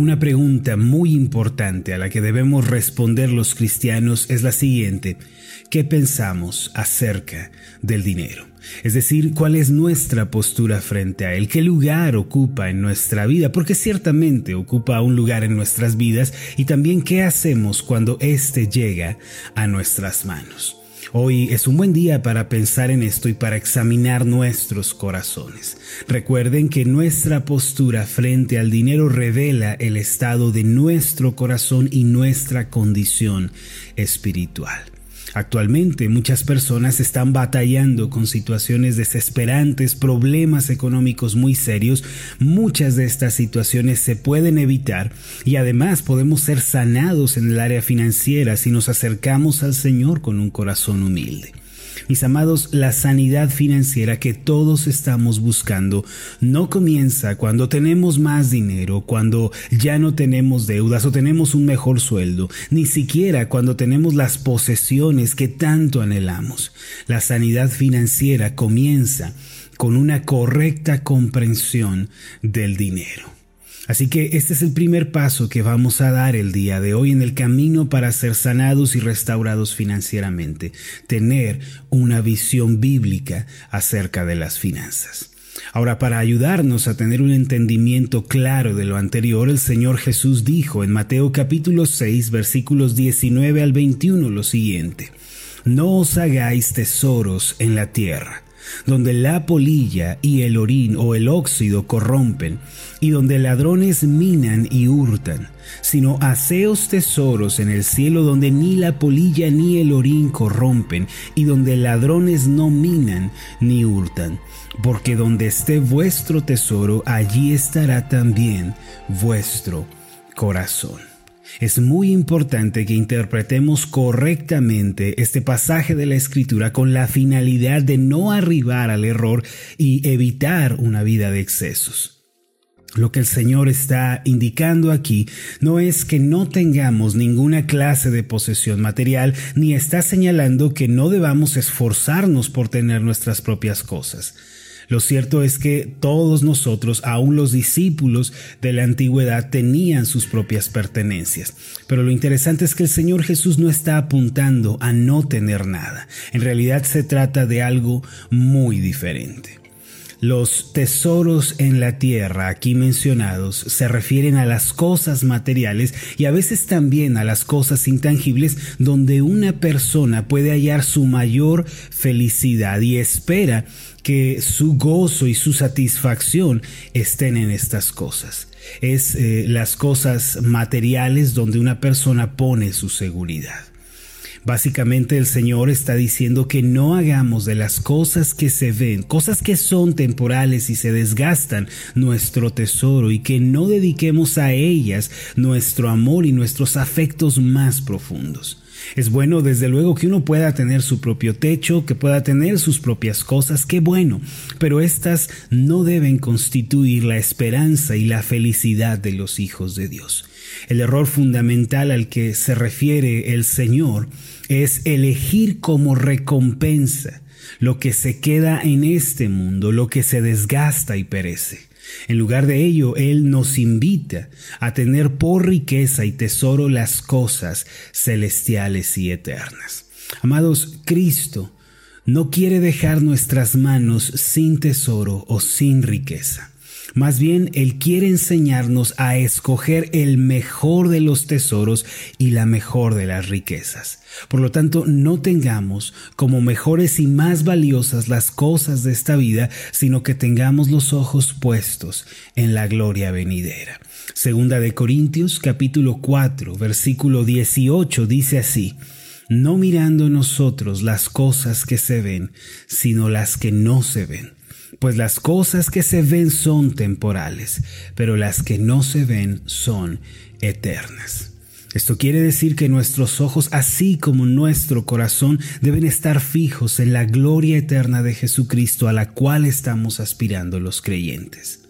Una pregunta muy importante a la que debemos responder los cristianos es la siguiente. ¿Qué pensamos acerca del dinero? Es decir, cuál es nuestra postura frente a él, qué lugar ocupa en nuestra vida, porque ciertamente ocupa un lugar en nuestras vidas, y también qué hacemos cuando éste llega a nuestras manos. Hoy es un buen día para pensar en esto y para examinar nuestros corazones. Recuerden que nuestra postura frente al dinero revela el estado de nuestro corazón y nuestra condición espiritual. Actualmente muchas personas están batallando con situaciones desesperantes, problemas económicos muy serios. Muchas de estas situaciones se pueden evitar y además podemos ser sanados en el área financiera si nos acercamos al Señor con un corazón humilde. Mis amados, la sanidad financiera que todos estamos buscando no comienza cuando tenemos más dinero, cuando ya no tenemos deudas o tenemos un mejor sueldo, ni siquiera cuando tenemos las posesiones que tanto anhelamos. La sanidad financiera comienza con una correcta comprensión del dinero. Así que este es el primer paso que vamos a dar el día de hoy en el camino para ser sanados y restaurados financieramente, tener una visión bíblica acerca de las finanzas. Ahora, para ayudarnos a tener un entendimiento claro de lo anterior, el Señor Jesús dijo en Mateo capítulo 6 versículos 19 al 21 lo siguiente, No os hagáis tesoros en la tierra donde la polilla y el orín o el óxido corrompen, y donde ladrones minan y hurtan, sino haceos tesoros en el cielo donde ni la polilla ni el orín corrompen, y donde ladrones no minan ni hurtan, porque donde esté vuestro tesoro, allí estará también vuestro corazón. Es muy importante que interpretemos correctamente este pasaje de la Escritura con la finalidad de no arribar al error y evitar una vida de excesos. Lo que el Señor está indicando aquí no es que no tengamos ninguna clase de posesión material, ni está señalando que no debamos esforzarnos por tener nuestras propias cosas. Lo cierto es que todos nosotros, aun los discípulos de la antigüedad, tenían sus propias pertenencias. Pero lo interesante es que el Señor Jesús no está apuntando a no tener nada. En realidad se trata de algo muy diferente. Los tesoros en la tierra aquí mencionados se refieren a las cosas materiales y a veces también a las cosas intangibles donde una persona puede hallar su mayor felicidad y espera que su gozo y su satisfacción estén en estas cosas. Es eh, las cosas materiales donde una persona pone su seguridad. Básicamente el Señor está diciendo que no hagamos de las cosas que se ven, cosas que son temporales y se desgastan, nuestro tesoro y que no dediquemos a ellas nuestro amor y nuestros afectos más profundos. Es bueno desde luego que uno pueda tener su propio techo, que pueda tener sus propias cosas, qué bueno, pero estas no deben constituir la esperanza y la felicidad de los hijos de Dios. El error fundamental al que se refiere el Señor es elegir como recompensa lo que se queda en este mundo, lo que se desgasta y perece. En lugar de ello, Él nos invita a tener por riqueza y tesoro las cosas celestiales y eternas. Amados, Cristo no quiere dejar nuestras manos sin tesoro o sin riqueza. Más bien, Él quiere enseñarnos a escoger el mejor de los tesoros y la mejor de las riquezas. Por lo tanto, no tengamos como mejores y más valiosas las cosas de esta vida, sino que tengamos los ojos puestos en la gloria venidera. Segunda de Corintios capítulo 4 versículo 18 dice así, no mirando nosotros las cosas que se ven, sino las que no se ven pues las cosas que se ven son temporales, pero las que no se ven son eternas. Esto quiere decir que nuestros ojos, así como nuestro corazón, deben estar fijos en la gloria eterna de Jesucristo a la cual estamos aspirando los creyentes.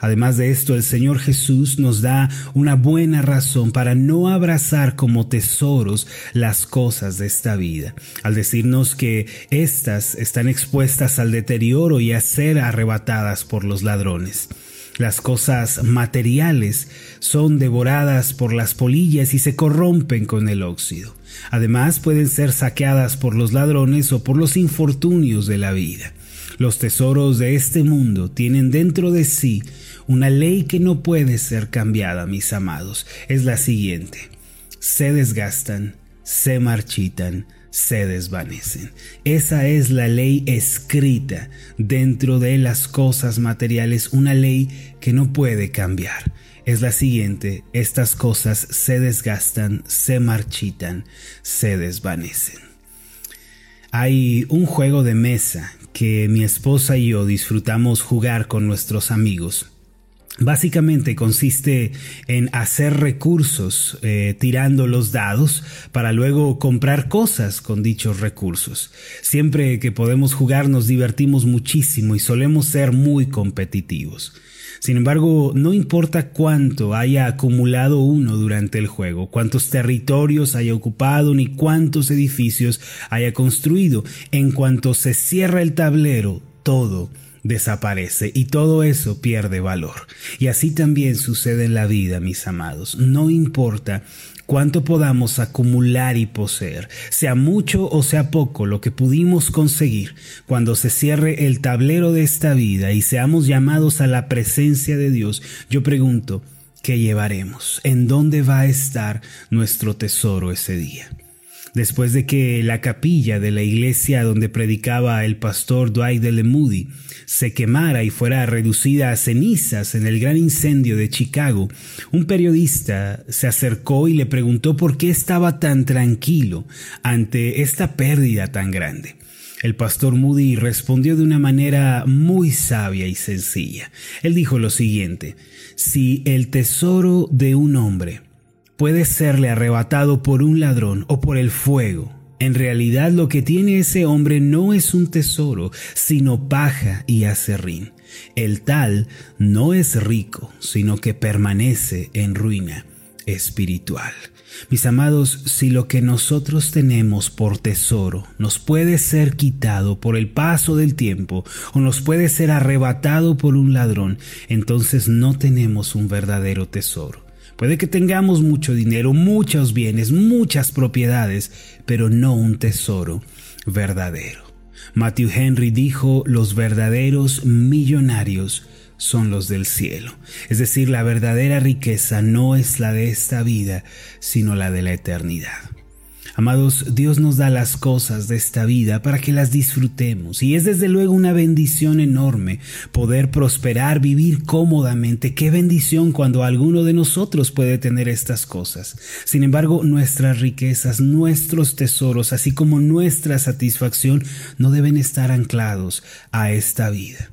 Además de esto, el Señor Jesús nos da una buena razón para no abrazar como tesoros las cosas de esta vida, al decirnos que éstas están expuestas al deterioro y a ser arrebatadas por los ladrones. Las cosas materiales son devoradas por las polillas y se corrompen con el óxido. Además pueden ser saqueadas por los ladrones o por los infortunios de la vida. Los tesoros de este mundo tienen dentro de sí una ley que no puede ser cambiada, mis amados. Es la siguiente. Se desgastan, se marchitan, se desvanecen. Esa es la ley escrita dentro de las cosas materiales, una ley que no puede cambiar. Es la siguiente, estas cosas se desgastan, se marchitan, se desvanecen. Hay un juego de mesa que mi esposa y yo disfrutamos jugar con nuestros amigos. Básicamente consiste en hacer recursos eh, tirando los dados para luego comprar cosas con dichos recursos. Siempre que podemos jugar nos divertimos muchísimo y solemos ser muy competitivos. Sin embargo, no importa cuánto haya acumulado uno durante el juego, cuántos territorios haya ocupado ni cuántos edificios haya construido, en cuanto se cierra el tablero, todo desaparece y todo eso pierde valor. Y así también sucede en la vida, mis amados. No importa cuánto podamos acumular y poseer, sea mucho o sea poco lo que pudimos conseguir, cuando se cierre el tablero de esta vida y seamos llamados a la presencia de Dios, yo pregunto, ¿qué llevaremos? ¿En dónde va a estar nuestro tesoro ese día? Después de que la capilla de la iglesia donde predicaba el pastor Dwight de Moody se quemara y fuera reducida a cenizas en el gran incendio de Chicago, un periodista se acercó y le preguntó por qué estaba tan tranquilo ante esta pérdida tan grande. El pastor Moody respondió de una manera muy sabia y sencilla. Él dijo lo siguiente, si el tesoro de un hombre puede serle arrebatado por un ladrón o por el fuego, en realidad lo que tiene ese hombre no es un tesoro, sino paja y acerrín. El tal no es rico, sino que permanece en ruina espiritual. Mis amados, si lo que nosotros tenemos por tesoro nos puede ser quitado por el paso del tiempo o nos puede ser arrebatado por un ladrón, entonces no tenemos un verdadero tesoro. Puede que tengamos mucho dinero, muchos bienes, muchas propiedades, pero no un tesoro verdadero. Matthew Henry dijo, los verdaderos millonarios son los del cielo. Es decir, la verdadera riqueza no es la de esta vida, sino la de la eternidad. Amados, Dios nos da las cosas de esta vida para que las disfrutemos y es desde luego una bendición enorme poder prosperar, vivir cómodamente. Qué bendición cuando alguno de nosotros puede tener estas cosas. Sin embargo, nuestras riquezas, nuestros tesoros, así como nuestra satisfacción, no deben estar anclados a esta vida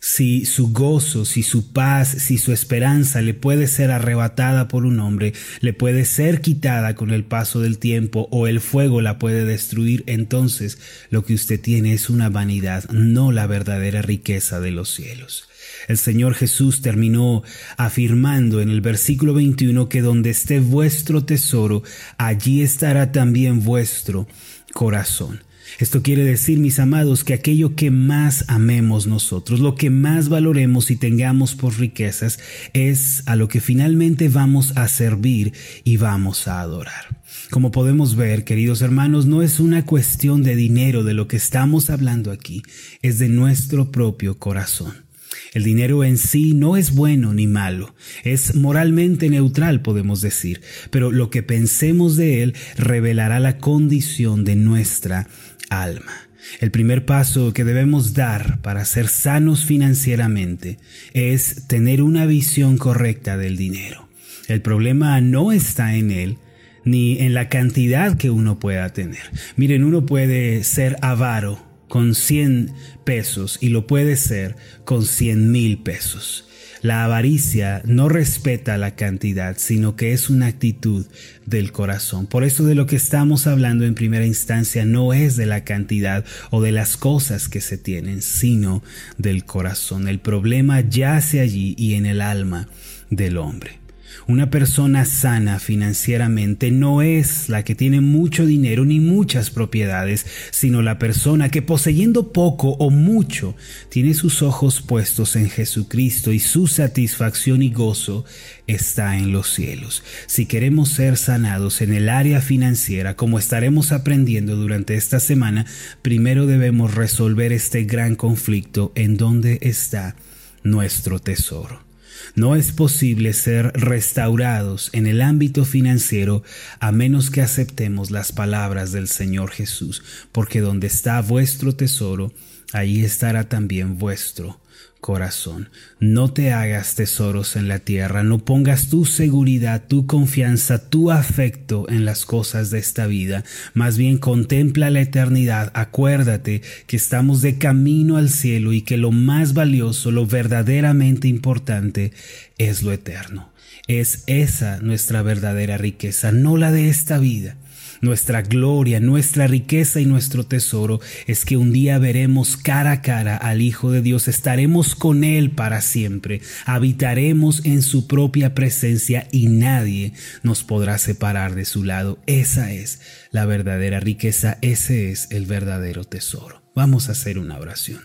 si su gozo, si su paz, si su esperanza le puede ser arrebatada por un hombre, le puede ser quitada con el paso del tiempo o el fuego la puede destruir, entonces lo que usted tiene es una vanidad, no la verdadera riqueza de los cielos. El Señor Jesús terminó afirmando en el versículo 21 que donde esté vuestro tesoro, allí estará también vuestro corazón. Esto quiere decir, mis amados, que aquello que más amemos nosotros, lo que más valoremos y tengamos por riquezas, es a lo que finalmente vamos a servir y vamos a adorar. Como podemos ver, queridos hermanos, no es una cuestión de dinero de lo que estamos hablando aquí, es de nuestro propio corazón. El dinero en sí no es bueno ni malo, es moralmente neutral, podemos decir, pero lo que pensemos de él revelará la condición de nuestra alma. El primer paso que debemos dar para ser sanos financieramente es tener una visión correcta del dinero. El problema no está en él, ni en la cantidad que uno pueda tener. Miren, uno puede ser avaro con 100 pesos y lo puede ser con 100 mil pesos. La avaricia no respeta la cantidad, sino que es una actitud del corazón. Por eso de lo que estamos hablando en primera instancia no es de la cantidad o de las cosas que se tienen, sino del corazón. El problema yace allí y en el alma del hombre. Una persona sana financieramente no es la que tiene mucho dinero ni muchas propiedades, sino la persona que poseyendo poco o mucho tiene sus ojos puestos en Jesucristo y su satisfacción y gozo está en los cielos. Si queremos ser sanados en el área financiera, como estaremos aprendiendo durante esta semana, primero debemos resolver este gran conflicto en donde está nuestro tesoro. No es posible ser restaurados en el ámbito financiero a menos que aceptemos las palabras del Señor Jesús, porque donde está vuestro tesoro, allí estará también vuestro corazón. No te hagas tesoros en la tierra, no pongas tu seguridad, tu confianza, tu afecto en las cosas de esta vida, más bien contempla la eternidad, acuérdate que estamos de camino al cielo y que lo más valioso, lo verdaderamente importante es lo eterno. Es esa nuestra verdadera riqueza, no la de esta vida. Nuestra gloria, nuestra riqueza y nuestro tesoro es que un día veremos cara a cara al Hijo de Dios, estaremos con Él para siempre, habitaremos en su propia presencia y nadie nos podrá separar de su lado. Esa es la verdadera riqueza, ese es el verdadero tesoro. Vamos a hacer una oración.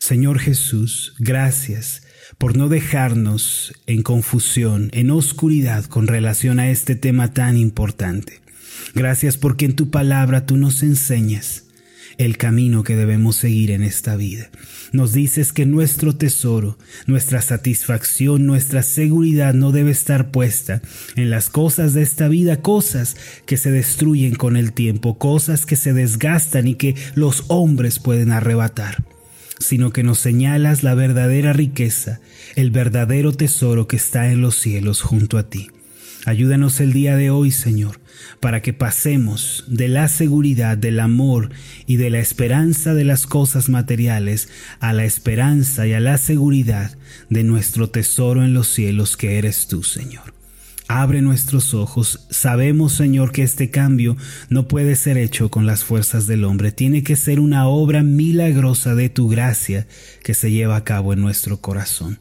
Señor Jesús, gracias por no dejarnos en confusión, en oscuridad con relación a este tema tan importante. Gracias porque en tu palabra tú nos enseñas el camino que debemos seguir en esta vida. Nos dices que nuestro tesoro, nuestra satisfacción, nuestra seguridad no debe estar puesta en las cosas de esta vida, cosas que se destruyen con el tiempo, cosas que se desgastan y que los hombres pueden arrebatar sino que nos señalas la verdadera riqueza, el verdadero tesoro que está en los cielos junto a ti. Ayúdanos el día de hoy, Señor, para que pasemos de la seguridad, del amor y de la esperanza de las cosas materiales a la esperanza y a la seguridad de nuestro tesoro en los cielos que eres tú, Señor. Abre nuestros ojos. Sabemos, Señor, que este cambio no puede ser hecho con las fuerzas del hombre. Tiene que ser una obra milagrosa de tu gracia que se lleva a cabo en nuestro corazón.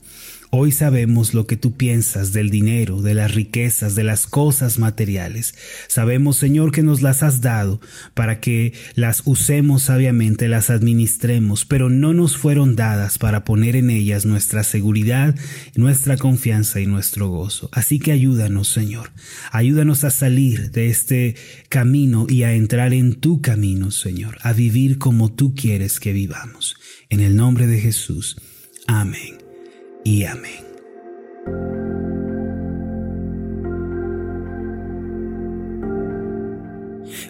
Hoy sabemos lo que tú piensas del dinero, de las riquezas, de las cosas materiales. Sabemos, Señor, que nos las has dado para que las usemos sabiamente, las administremos, pero no nos fueron dadas para poner en ellas nuestra seguridad, nuestra confianza y nuestro gozo. Así que ayúdanos, Señor. Ayúdanos a salir de este camino y a entrar en tu camino, Señor, a vivir como tú quieres que vivamos. En el nombre de Jesús. Amén y amén.